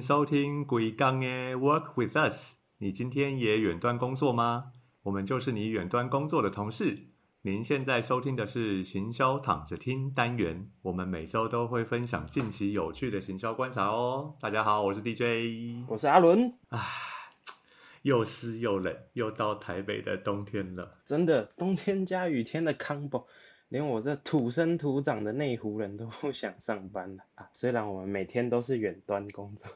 迎收听鬼刚的 Work with Us。你今天也远端工作吗？我们就是你远端工作的同事。您现在收听的是行销躺着听单元，我们每周都会分享近期有趣的行销观察哦。大家好，我是 DJ，我是阿伦。唉，又湿又冷，又到台北的冬天了。真的，冬天加雨天的 combo。连我这土生土长的内湖人都不想上班了啊！虽然我们每天都是远端工作，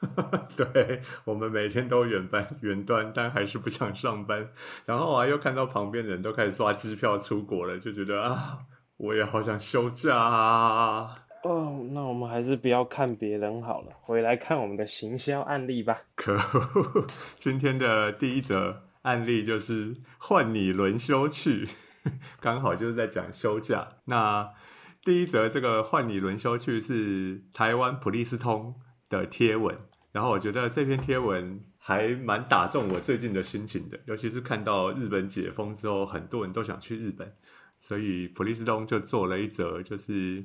对我们每天都远班远端，但还是不想上班。然后啊，又看到旁边人都开始刷机票出国了，就觉得啊，我也好想休假啊！哦，那我们还是不要看别人好了，回来看我们的行销案例吧。可恶，今天的第一则案例就是换你轮休去。刚好就是在讲休假。那第一则这个换你轮休去是台湾普利斯通的贴文，然后我觉得这篇贴文还蛮打中我最近的心情的，尤其是看到日本解封之后，很多人都想去日本，所以普利司通就做了一则就是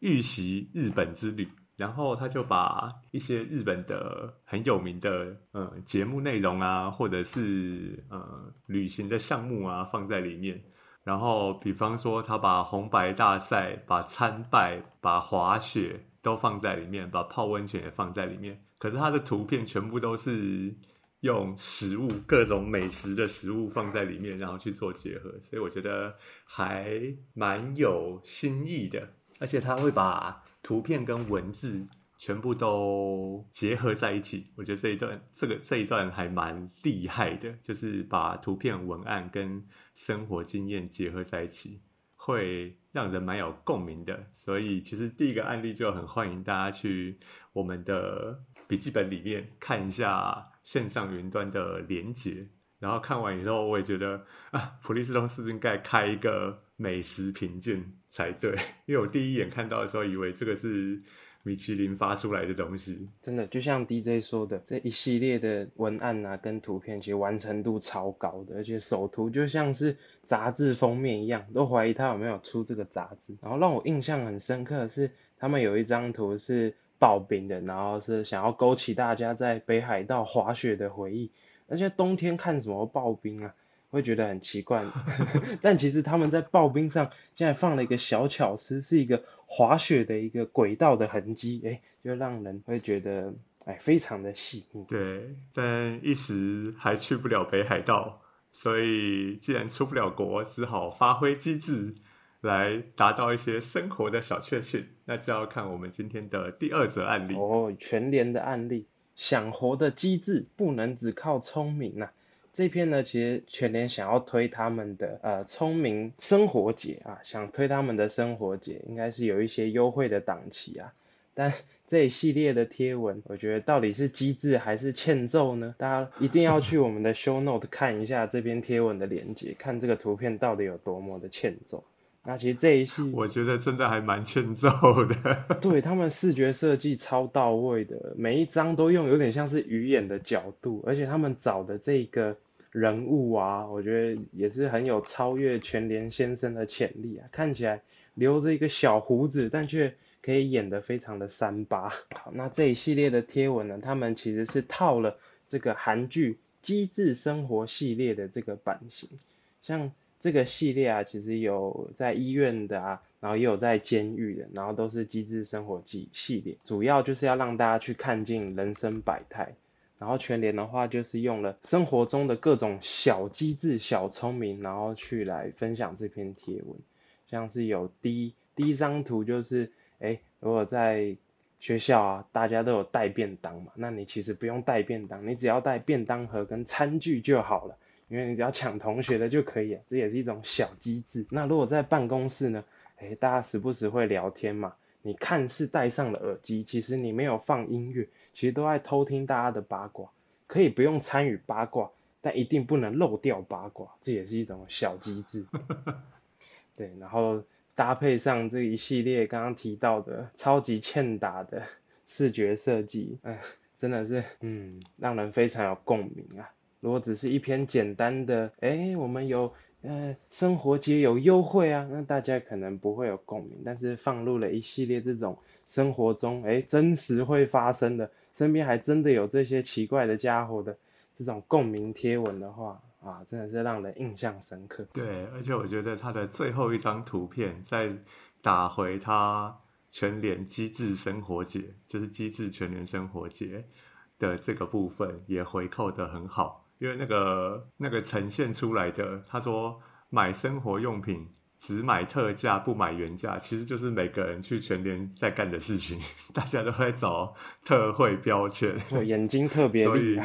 预习日本之旅。然后他就把一些日本的很有名的呃节目内容啊，或者是呃旅行的项目啊放在里面。然后比方说，他把红白大赛、把参拜、把滑雪都放在里面，把泡温泉也放在里面。可是他的图片全部都是用食物、各种美食的食物放在里面，然后去做结合。所以我觉得还蛮有新意的，而且他会把。图片跟文字全部都结合在一起，我觉得这一段这个这一段还蛮厉害的，就是把图片、文案跟生活经验结合在一起，会让人蛮有共鸣的。所以其实第一个案例就很欢迎大家去我们的笔记本里面看一下线上云端的连接，然后看完以后，我也觉得啊，普利司通是不是应该开一个美食评鉴？才对，因为我第一眼看到的时候，以为这个是米其林发出来的东西。真的，就像 DJ 说的，这一系列的文案啊，跟图片其实完成度超高的，而且首图就像是杂志封面一样，都怀疑他有没有出这个杂志。然后让我印象很深刻的是，他们有一张图是刨冰的，然后是想要勾起大家在北海道滑雪的回忆。而且冬天看什么刨冰啊？会觉得很奇怪，但其实他们在刨冰上现在放了一个小巧思，是一个滑雪的一个轨道的痕迹，哎，就让人会觉得哎非常的细腻。对，但一时还去不了北海道，所以既然出不了国，只好发挥机智来达到一些生活的小确幸。那就要看我们今天的第二则案例哦，全联的案例，想活的机智不能只靠聪明呐。这篇呢，其实全联想要推他们的呃聪明生活节啊，想推他们的生活节，应该是有一些优惠的档期啊。但 这一系列的贴文，我觉得到底是机智还是欠揍呢？大家一定要去我们的 show note 看一下这篇贴文的连接，看这个图片到底有多么的欠揍。那其实这一系，我觉得真的还蛮欠揍的。对他们视觉设计超到位的，每一张都用有点像是鱼眼的角度，而且他们找的这个人物啊，我觉得也是很有超越全联先生的潜力啊。看起来留着一个小胡子，但却可以演得非常的三八。好，那这一系列的贴文呢，他们其实是套了这个韩剧《机智生活》系列的这个版型，像。这个系列啊，其实有在医院的啊，然后也有在监狱的，然后都是机智生活记系列，主要就是要让大家去看尽人生百态。然后全联的话，就是用了生活中的各种小机智、小聪明，然后去来分享这篇贴文。像是有第第一张图，就是哎，如果在学校啊，大家都有带便当嘛，那你其实不用带便当，你只要带便当盒跟餐具就好了。因为你只要抢同学的就可以，这也是一种小机制。那如果在办公室呢？哎，大家时不时会聊天嘛。你看似戴上了耳机，其实你没有放音乐，其实都在偷听大家的八卦。可以不用参与八卦，但一定不能漏掉八卦，这也是一种小机制。对，然后搭配上这一系列刚刚提到的超级欠打的视觉设计，哎，真的是，嗯，让人非常有共鸣啊。如果只是一篇简单的，哎，我们有呃生活节有优惠啊，那大家可能不会有共鸣。但是放入了一系列这种生活中哎真实会发生的身边还真的有这些奇怪的家伙的这种共鸣贴文的话，啊，真的是让人印象深刻。对，而且我觉得他的最后一张图片在打回他全联机智生活节，就是机智全联生活节的这个部分也回扣的很好，因为那个那个呈现出来的，他说买生活用品。只买特价不买原价，其实就是每个人去全联在干的事情。大家都在找特惠标签，眼睛特别利。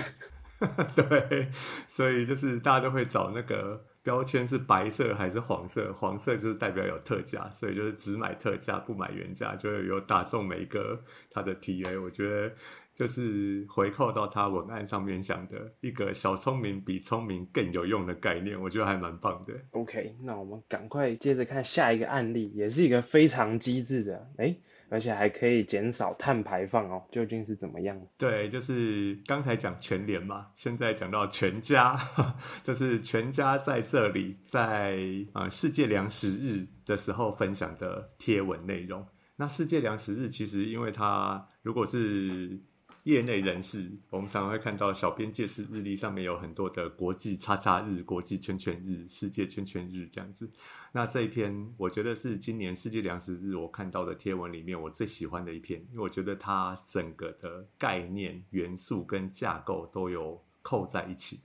对，所以就是大家都会找那个标签是白色还是黄色，黄色就是代表有特价，所以就是只买特价不买原价，就会有打中每一个他的 TA。我觉得。就是回扣到他文案上面想的一个小聪明比聪明更有用的概念，我觉得还蛮棒的。OK，那我们赶快接着看下一个案例，也是一个非常机智的，哎，而且还可以减少碳排放哦，究竟是怎么样？对，就是刚才讲全联嘛，现在讲到全家，就是全家在这里在啊世界粮食日的时候分享的贴文内容。那世界粮食日其实因为它如果是业内人士，我们常常会看到小编介绍日历上面有很多的国际叉叉日、国际圈圈日、世界圈圈日这样子。那这一篇，我觉得是今年世界粮食日我看到的贴文里面我最喜欢的一篇，因为我觉得它整个的概念、元素跟架构都有扣在一起。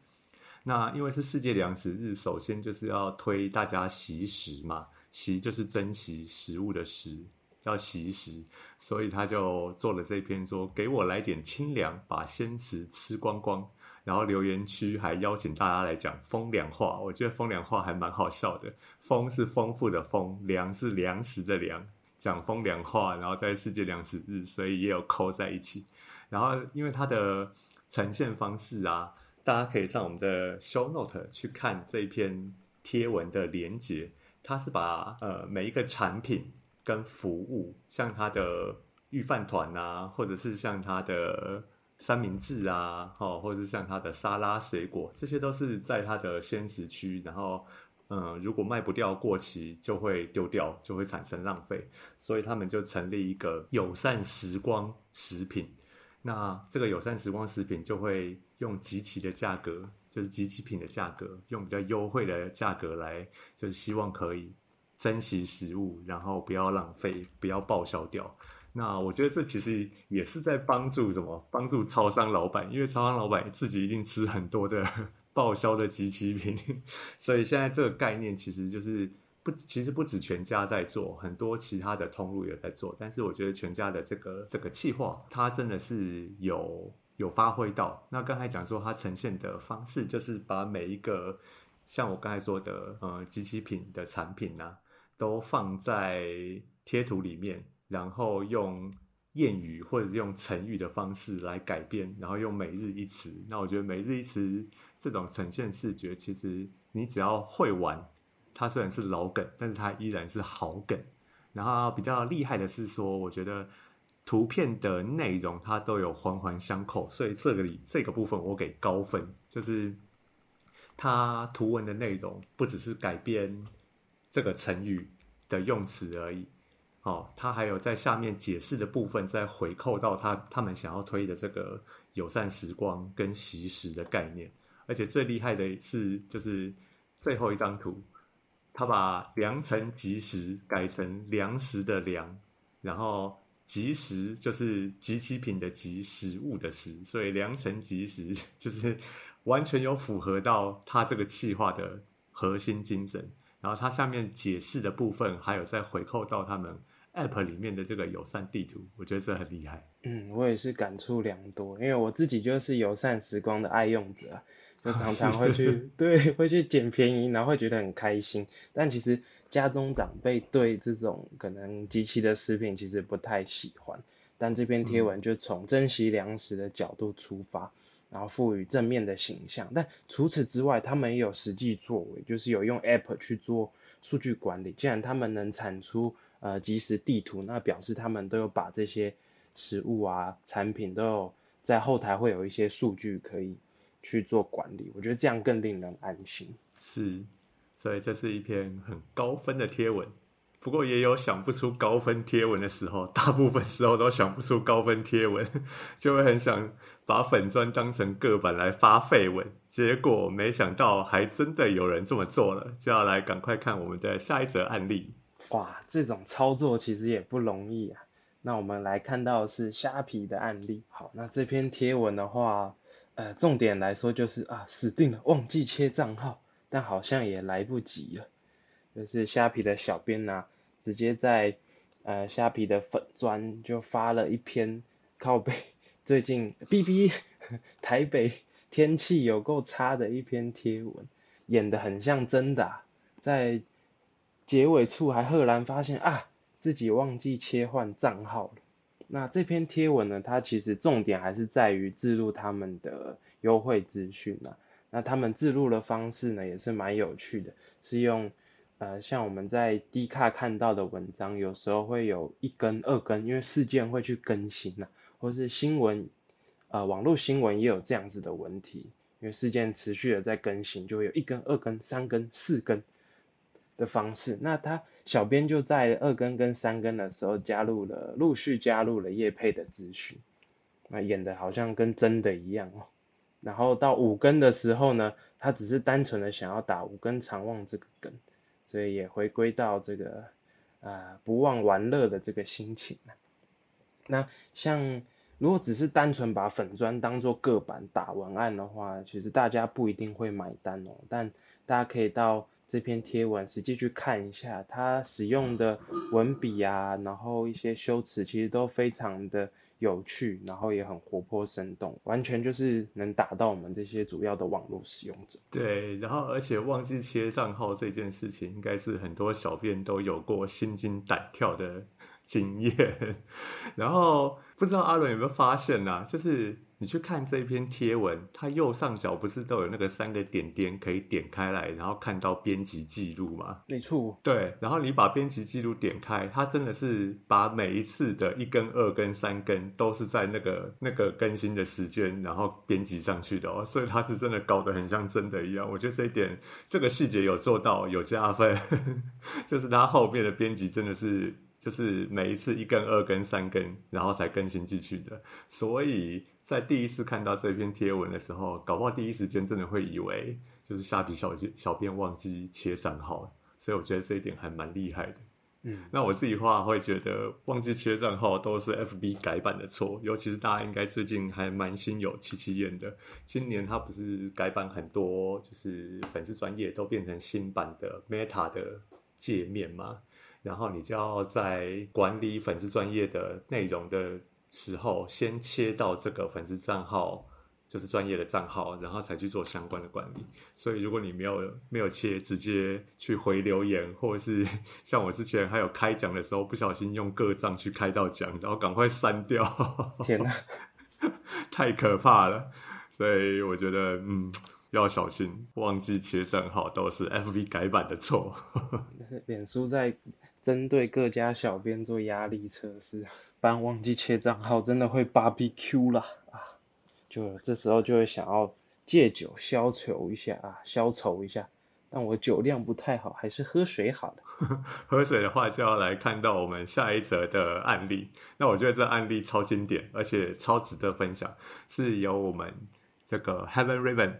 那因为是世界粮食日，首先就是要推大家习食嘛，习就是珍惜食物的食。要习食，所以他就做了这篇，说给我来点清凉，把鲜食吃光光。然后留言区还邀请大家来讲风凉话，我觉得风凉话还蛮好笑的。风是丰富的丰，粮是粮食的粮，讲风凉话，然后在世界粮食日，所以也有扣在一起。然后因为它的呈现方式啊，大家可以上我们的 show note 去看这篇贴文的连接，它是把呃每一个产品。跟服务，像他的御饭团啊，或者是像他的三明治啊，哦，或者是像他的沙拉水果，这些都是在他的鲜食区。然后，嗯，如果卖不掉、过期，就会丢掉，就会产生浪费。所以他们就成立一个友善时光食品。那这个友善时光食品就会用集齐的价格，就是集齐品的价格，用比较优惠的价格来，就是希望可以。珍惜食物，然后不要浪费，不要报销掉。那我觉得这其实也是在帮助什么？帮助超商老板，因为超商老板自己一定吃很多的 报销的集齐品，所以现在这个概念其实就是不，其实不止全家在做，很多其他的通路也在做。但是我觉得全家的这个这个计划，它真的是有有发挥到。那刚才讲说它呈现的方式，就是把每一个像我刚才说的呃集齐品的产品呢。都放在贴图里面，然后用谚语或者是用成语的方式来改编，然后用每日一词。那我觉得每日一词这种呈现视觉，其实你只要会玩，它虽然是老梗，但是它依然是好梗。然后比较厉害的是说，我觉得图片的内容它都有环环相扣，所以这个里这个部分我给高分，就是它图文的内容不只是改编。这个成语的用词而已，哦，他还有在下面解释的部分，再回扣到他他们想要推的这个友善时光跟习食的概念，而且最厉害的是，就是最后一张图，他把良辰吉时改成粮食的粮，然后吉时就是集齐品的吉，食物的食，所以良辰吉时就是完全有符合到他这个企划的核心精神。然后它下面解释的部分，还有再回扣到他们 App 里面的这个友善地图，我觉得这很厉害。嗯，我也是感触良多，因为我自己就是友善时光的爱用者，就 常常会去 对会去捡便宜，然后会觉得很开心。但其实家中长辈对这种可能机器的食品其实不太喜欢，但这篇贴文就从珍惜粮食的角度出发。然后赋予正面的形象，但除此之外，他们也有实际作为，就是有用 App 去做数据管理。既然他们能产出呃即时地图，那表示他们都有把这些食物啊产品都有在后台会有一些数据可以去做管理。我觉得这样更令人安心。是，所以这是一篇很高分的贴文。不过也有想不出高分贴文的时候，大部分时候都想不出高分贴文，就会很想把粉砖当成个板来发废文。结果没想到还真的有人这么做了，就要来赶快看我们的下一则案例。哇，这种操作其实也不容易啊。那我们来看到是虾皮的案例。好，那这篇贴文的话，呃，重点来说就是啊，死定了，忘记切账号，但好像也来不及了。就是虾皮的小编呐。直接在呃虾皮的粉砖就发了一篇靠背最近 B B 台北天气有够差的一篇贴文，演的很像真的，在结尾处还赫然发现啊自己忘记切换账号了。那这篇贴文呢，它其实重点还是在于记录他们的优惠资讯啊。那他们记录的方式呢，也是蛮有趣的，是用。呃，像我们在 D 卡看到的文章，有时候会有一根、二根，因为事件会去更新呐，或是新闻，呃，网络新闻也有这样子的问题，因为事件持续的在更新，就会有一根、二根、三根、四根的方式。那他小编就在二根跟三根的时候加入了，陆续加入了叶配的资讯，那演的好像跟真的一样哦。然后到五根的时候呢，他只是单纯的想要打五根长望这个梗。所以也回归到这个，呃，不忘玩乐的这个心情那像如果只是单纯把粉砖当做个板打文案的话，其实大家不一定会买单哦。但大家可以到这篇贴文实际去看一下，它使用的文笔啊，然后一些修辞其实都非常的。有趣，然后也很活泼生动，完全就是能打到我们这些主要的网络使用者。对，然后而且忘记切账号这件事情，应该是很多小编都有过心惊胆跳的 经验。然后不知道阿伦有没有发现呢？就是。你去看这篇贴文，它右上角不是都有那个三个点点可以点开来，然后看到编辑记录吗？没错。对，然后你把编辑记录点开，它真的是把每一次的一根、二根、三根都是在那个那个更新的时间，然后编辑上去的哦。所以它是真的搞得很像真的一样。我觉得这一点这个细节有做到有加分，就是它后面的编辑真的是就是每一次一根、二根、三根，然后才更新进去的，所以。在第一次看到这篇贴文的时候，搞不好第一时间真的会以为就是虾皮小小编忘记切账号，所以我觉得这一点还蛮厉害的。嗯，那我自己话会觉得忘记切账号都是 FB 改版的错，尤其是大家应该最近还蛮心有戚戚焉的。今年它不是改版很多，就是粉丝专业都变成新版的 Meta 的界面嘛，然后你就要在管理粉丝专业的内容的。时候先切到这个粉丝账号，就是专业的账号，然后才去做相关的管理。所以如果你没有没有切，直接去回留言，或者是 像我之前还有开奖的时候，不小心用个账去开到奖，然后赶快删掉。天哪，太可怕了！所以我觉得，嗯，要小心，忘记切账号都是 FB 改版的错。脸书在针对各家小编做压力测试。不然忘记切账号，真的会 BBQ 了啊！就这时候就会想要借酒消愁一下啊，消愁一下。但我酒量不太好，还是喝水好了。喝水的话，就要来看到我们下一则的案例。那我觉得这案例超经典，而且超值得分享，是由我们这个 Heaven Raven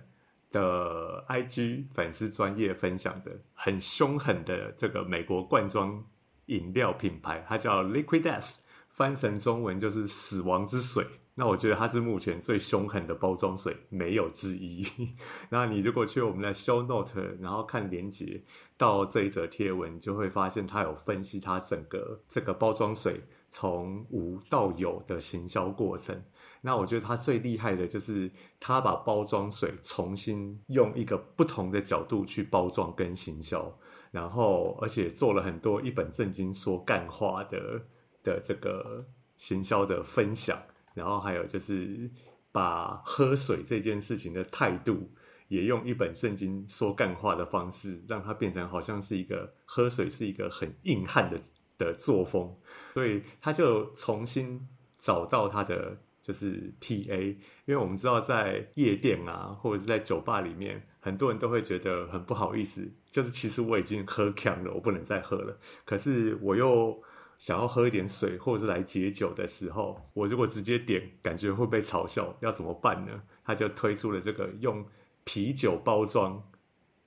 的 IG 粉丝专业分享的，很凶狠的这个美国罐装饮料品牌，它叫 Liquid Death。翻成中文就是“死亡之水”，那我觉得它是目前最凶狠的包装水，没有之一。那你如果去我们的 Show Note，然后看连接到这一则贴文，就会发现它有分析它整个这个包装水从无到有的行销过程。那我觉得它最厉害的就是它把包装水重新用一个不同的角度去包装跟行销，然后而且做了很多一本正经说干话的。的这个行销的分享，然后还有就是把喝水这件事情的态度，也用一本正经说干话的方式，让它变成好像是一个喝水是一个很硬汉的的作风，所以他就重新找到他的就是 T A，因为我们知道在夜店啊，或者是在酒吧里面，很多人都会觉得很不好意思，就是其实我已经喝强了，我不能再喝了，可是我又想要喝一点水，或者是来解酒的时候，我如果直接点，感觉会被嘲笑，要怎么办呢？他就推出了这个用啤酒包装、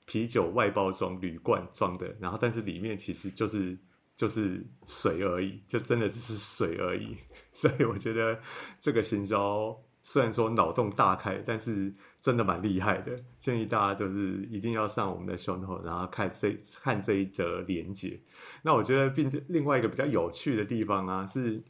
啤酒外包装铝罐装的，然后但是里面其实就是就是水而已，就真的只是水而已。所以我觉得这个行销虽然说脑洞大开，但是真的蛮厉害的。建议大家就是一定要上我们的 show note，然后看这看这一则连接。那我觉得，并且另外一个比较有趣的地方啊，是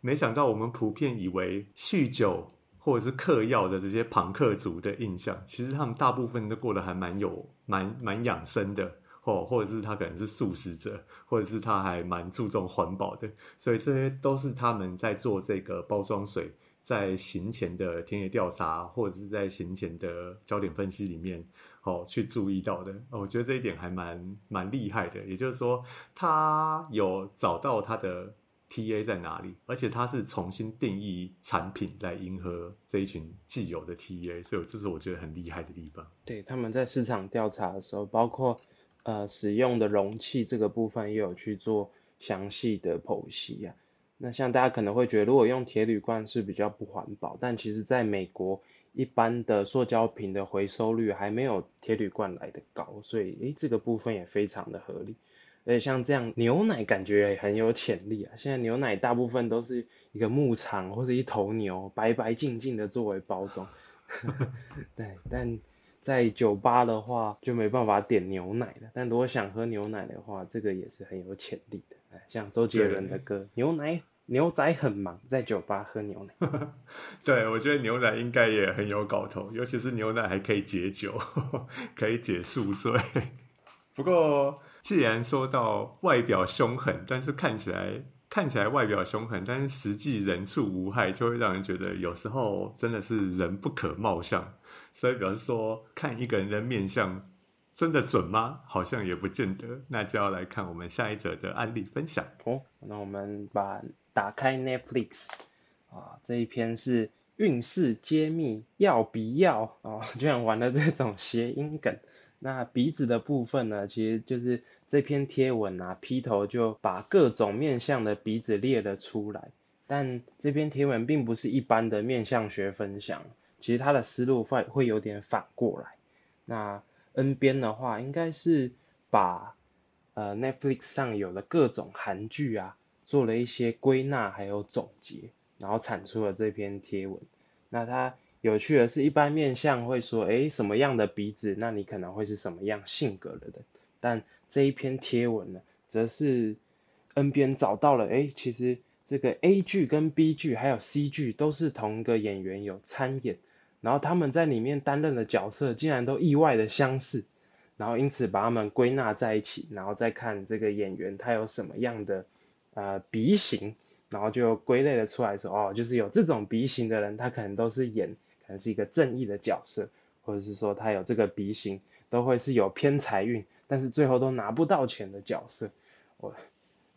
没想到我们普遍以为酗酒或者是嗑药的这些朋克族的印象，其实他们大部分都过得还蛮有蛮蛮养生的。或或者是他可能是素食者，或者是他还蛮注重环保的，所以这些都是他们在做这个包装水在行前的田野调查，或者是在行前的焦点分析里面，哦去注意到的。我觉得这一点还蛮蛮厉害的，也就是说，他有找到他的 TA 在哪里，而且他是重新定义产品来迎合这一群既有的 TA，所以这是我觉得很厉害的地方。对，他们在市场调查的时候，包括。呃，使用的容器这个部分也有去做详细的剖析啊。那像大家可能会觉得，如果用铁铝罐是比较不环保，但其实在美国，一般的塑胶瓶的回收率还没有铁铝罐来的高，所以诶，这个部分也非常的合理。而且像这样牛奶感觉也很有潜力啊。现在牛奶大部分都是一个牧场或者一头牛白白净净的作为包装，对，但。在酒吧的话就没办法点牛奶了，但如果想喝牛奶的话，这个也是很有潜力的。像周杰伦的歌《牛奶牛仔很忙》，在酒吧喝牛奶。对，我觉得牛奶应该也很有搞头，尤其是牛奶还可以解酒，可以解宿醉。不过，既然说到外表凶狠，但是看起来看起来外表凶狠，但是实际人畜无害，就会让人觉得有时候真的是人不可貌相。所以表示说，看一个人的面相真的准吗？好像也不见得。那就要来看我们下一则的案例分享哦。那我们把打开 Netflix 啊，这一篇是运势揭秘要不要啊？居然玩了这种谐音梗。那鼻子的部分呢，其实就是这篇贴文啊，劈头就把各种面相的鼻子列了出来。但这篇贴文并不是一般的面相学分享。其实他的思路会会有点反过来。那 N 边的话，应该是把呃 Netflix 上有的各种韩剧啊，做了一些归纳还有总结，然后产出了这篇贴文。那它有趣的是，一般面相会说，哎，什么样的鼻子，那你可能会是什么样性格的人。但这一篇贴文呢，则是 N 边找到了，哎，其实这个 A 剧跟 B 剧还有 C 剧都是同一个演员有参演。然后他们在里面担任的角色竟然都意外的相似，然后因此把他们归纳在一起，然后再看这个演员他有什么样的呃鼻型，然后就归类了出来说哦，就是有这种鼻型的人，他可能都是演能是一个正义的角色，或者是说他有这个鼻型都会是有偏财运，但是最后都拿不到钱的角色。我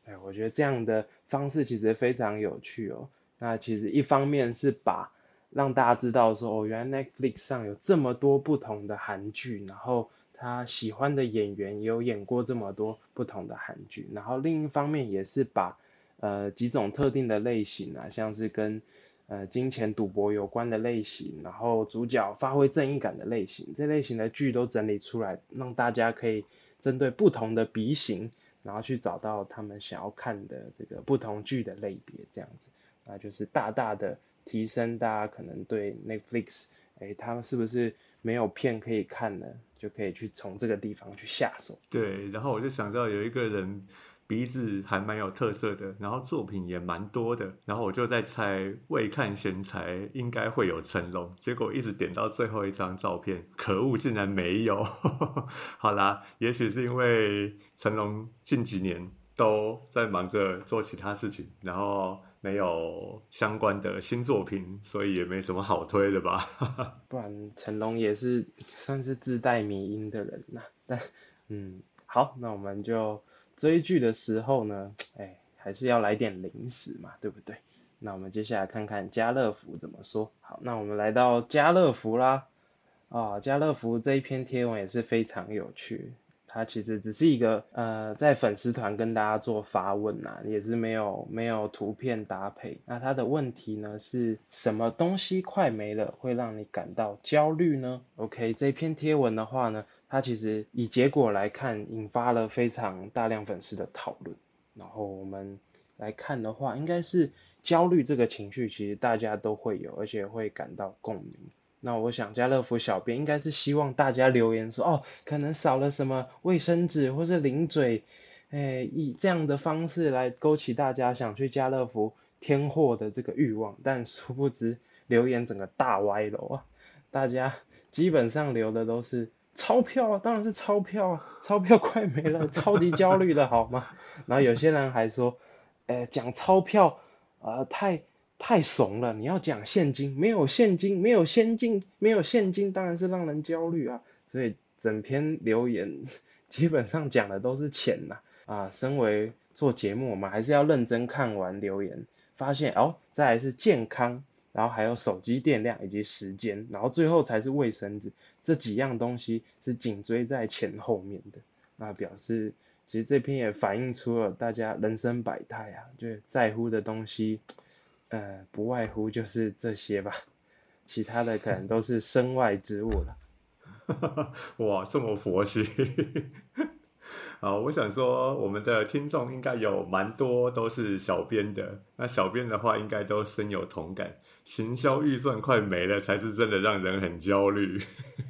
哎，我觉得这样的方式其实非常有趣哦。那其实一方面是把让大家知道说哦，原来 Netflix 上有这么多不同的韩剧，然后他喜欢的演员也有演过这么多不同的韩剧，然后另一方面也是把呃几种特定的类型啊，像是跟呃金钱赌博有关的类型，然后主角发挥正义感的类型，这类型的剧都整理出来，让大家可以针对不同的鼻型，然后去找到他们想要看的这个不同剧的类别，这样子，那就是大大的。提升大家可能对 Netflix，哎，他们是不是没有片可以看呢？就可以去从这个地方去下手。对，然后我就想到有一个人鼻子还蛮有特色的，然后作品也蛮多的，然后我就在猜未看先猜应该会有成龙，结果一直点到最后一张照片，可恶，竟然没有。好啦，也许是因为成龙近几年都在忙着做其他事情，然后。没有相关的新作品，所以也没什么好推的吧。不然成龙也是算是自带迷音的人呐。但嗯，好，那我们就追剧的时候呢，哎，还是要来点零食嘛，对不对？那我们接下来看看家乐福怎么说。好，那我们来到家乐福啦。啊，家乐福这一篇贴文也是非常有趣。它其实只是一个呃，在粉丝团跟大家做发问呐，也是没有没有图片搭配。那它的问题呢是什么东西快没了会让你感到焦虑呢？OK，这篇贴文的话呢，它其实以结果来看，引发了非常大量粉丝的讨论。然后我们来看的话，应该是焦虑这个情绪，其实大家都会有，而且会感到共鸣。那我想家乐福小编应该是希望大家留言说，哦，可能少了什么卫生纸或是零嘴，哎，以这样的方式来勾起大家想去家乐福添货的这个欲望。但殊不知留言整个大歪楼啊！大家基本上留的都是钞票啊，当然是钞票啊，钞票快没了，超级焦虑的好吗？然后有些人还说，哎，讲钞票啊，太。太怂了！你要讲现金，没有现金，没有现金，没有现金，当然是让人焦虑啊。所以整篇留言基本上讲的都是钱呐啊。身为做节目，我们还是要认真看完留言，发现哦，再来是健康，然后还有手机电量以及时间，然后最后才是卫生纸，这几样东西是紧追在前后面的。那表示其实这篇也反映出了大家人生百态啊，就在乎的东西。呃，不外乎就是这些吧，其他的可能都是身外之物了。哇，这么佛系 啊！我想说，我们的听众应该有蛮多都是小编的，那小编的话应该都深有同感。行销预算快没了，才是真的让人很焦虑。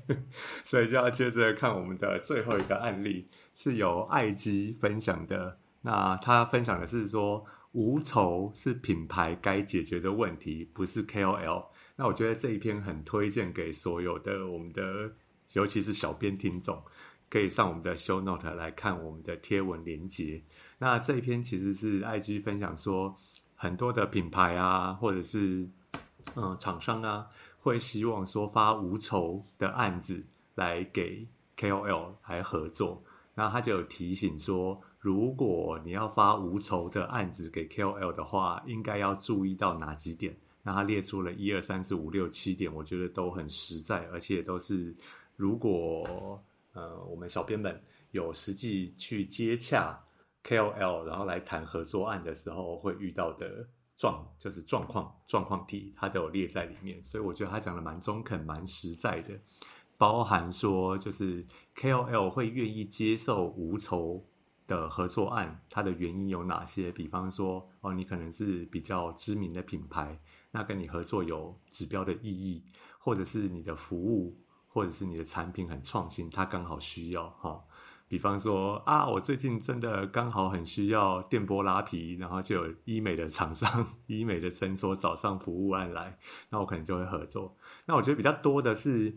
所以就要接着看我们的最后一个案例，是由爱基分享的。那他分享的是说。无酬是品牌该解决的问题，不是 KOL。那我觉得这一篇很推荐给所有的我们的，尤其是小编听众，可以上我们的 Show Note 来看我们的贴文连接。那这一篇其实是 IG 分享说，很多的品牌啊，或者是嗯厂商啊，会希望说发无酬的案子来给 KOL 来合作。那他就有提醒说。如果你要发无酬的案子给 KOL 的话，应该要注意到哪几点？那他列出了一二三四五六七点，我觉得都很实在，而且都是如果呃我们小编们有实际去接洽 KOL，然后来谈合作案的时候会遇到的状，就是状况状况题，他都有列在里面。所以我觉得他讲的蛮中肯、蛮实在的，包含说就是 KOL 会愿意接受无酬。的合作案，它的原因有哪些？比方说，哦，你可能是比较知名的品牌，那跟你合作有指标的意义，或者是你的服务，或者是你的产品很创新，它刚好需要哈。比方说啊，我最近真的刚好很需要电波拉皮，然后就有医美的厂商、医美的诊所找上服务案来，那我可能就会合作。那我觉得比较多的是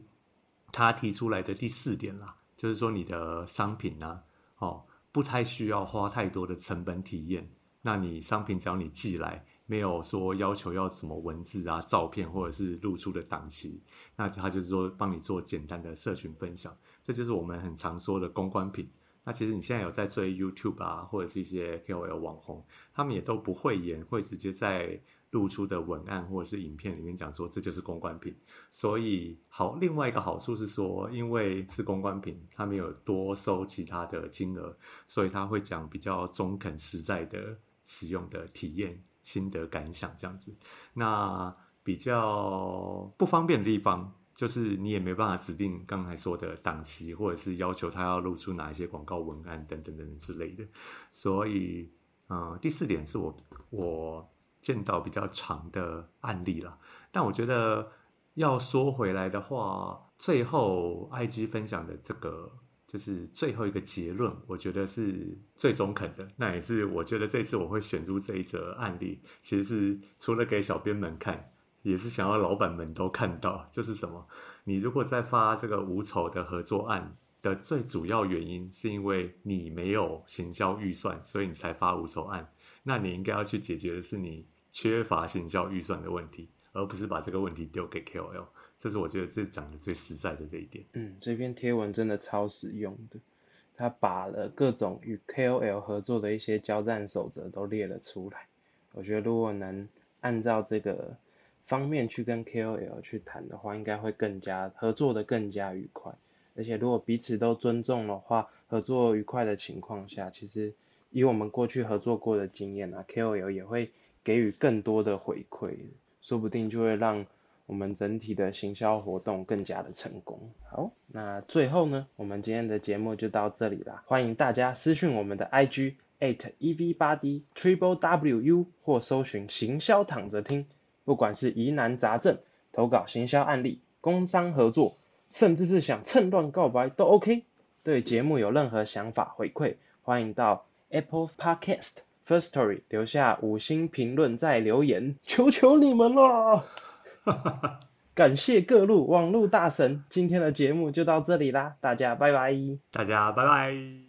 他提出来的第四点啦，就是说你的商品呢，哦。不太需要花太多的成本体验，那你商品只要你寄来，没有说要求要什么文字啊、照片或者是露出的档期，那他就是说帮你做简单的社群分享，这就是我们很常说的公关品。那其实你现在有在追 YouTube 啊，或者是一些 KOL 网红，他们也都不会演，会直接在。露出的文案或者是影片里面讲说这就是公关品，所以好，另外一个好处是说，因为是公关品，他没有多收其他的金额，所以他会讲比较中肯实在的使用的体验心得感想这样子。那比较不方便的地方，就是你也没办法指定刚才说的档期，或者是要求他要露出哪一些广告文案等等等等之类的。所以，嗯，第四点是我我。见到比较长的案例了，但我觉得要说回来的话，最后 IG 分享的这个就是最后一个结论，我觉得是最中肯的。那也是我觉得这次我会选出这一则案例，其实是除了给小编们看，也是想要老板们都看到，就是什么？你如果在发这个无酬的合作案的最主要原因，是因为你没有行销预算，所以你才发无酬案，那你应该要去解决的是你。缺乏行销预算的问题，而不是把这个问题丢给 KOL，这是我觉得最讲的最实在的这一点。嗯，这篇贴文真的超实用的，他把了各种与 KOL 合作的一些交战守则都列了出来。我觉得如果能按照这个方面去跟 KOL 去谈的话，应该会更加合作的更加愉快。而且如果彼此都尊重的话，合作愉快的情况下，其实以我们过去合作过的经验啊，KOL 也会给予更多的回馈，说不定就会让我们整体的行销活动更加的成功。好，那最后呢，我们今天的节目就到这里啦，欢迎大家私讯我们的 IG。at ev 八 d triple w u 或搜寻行销躺着听，不管是疑难杂症、投稿行销案例、工商合作，甚至是想趁乱告白都 OK。对节目有任何想法回馈，欢迎到 Apple Podcast First Story 留下五星评论再留言，求求你们了！感谢各路网络大神，今天的节目就到这里啦，大家拜拜！大家拜拜！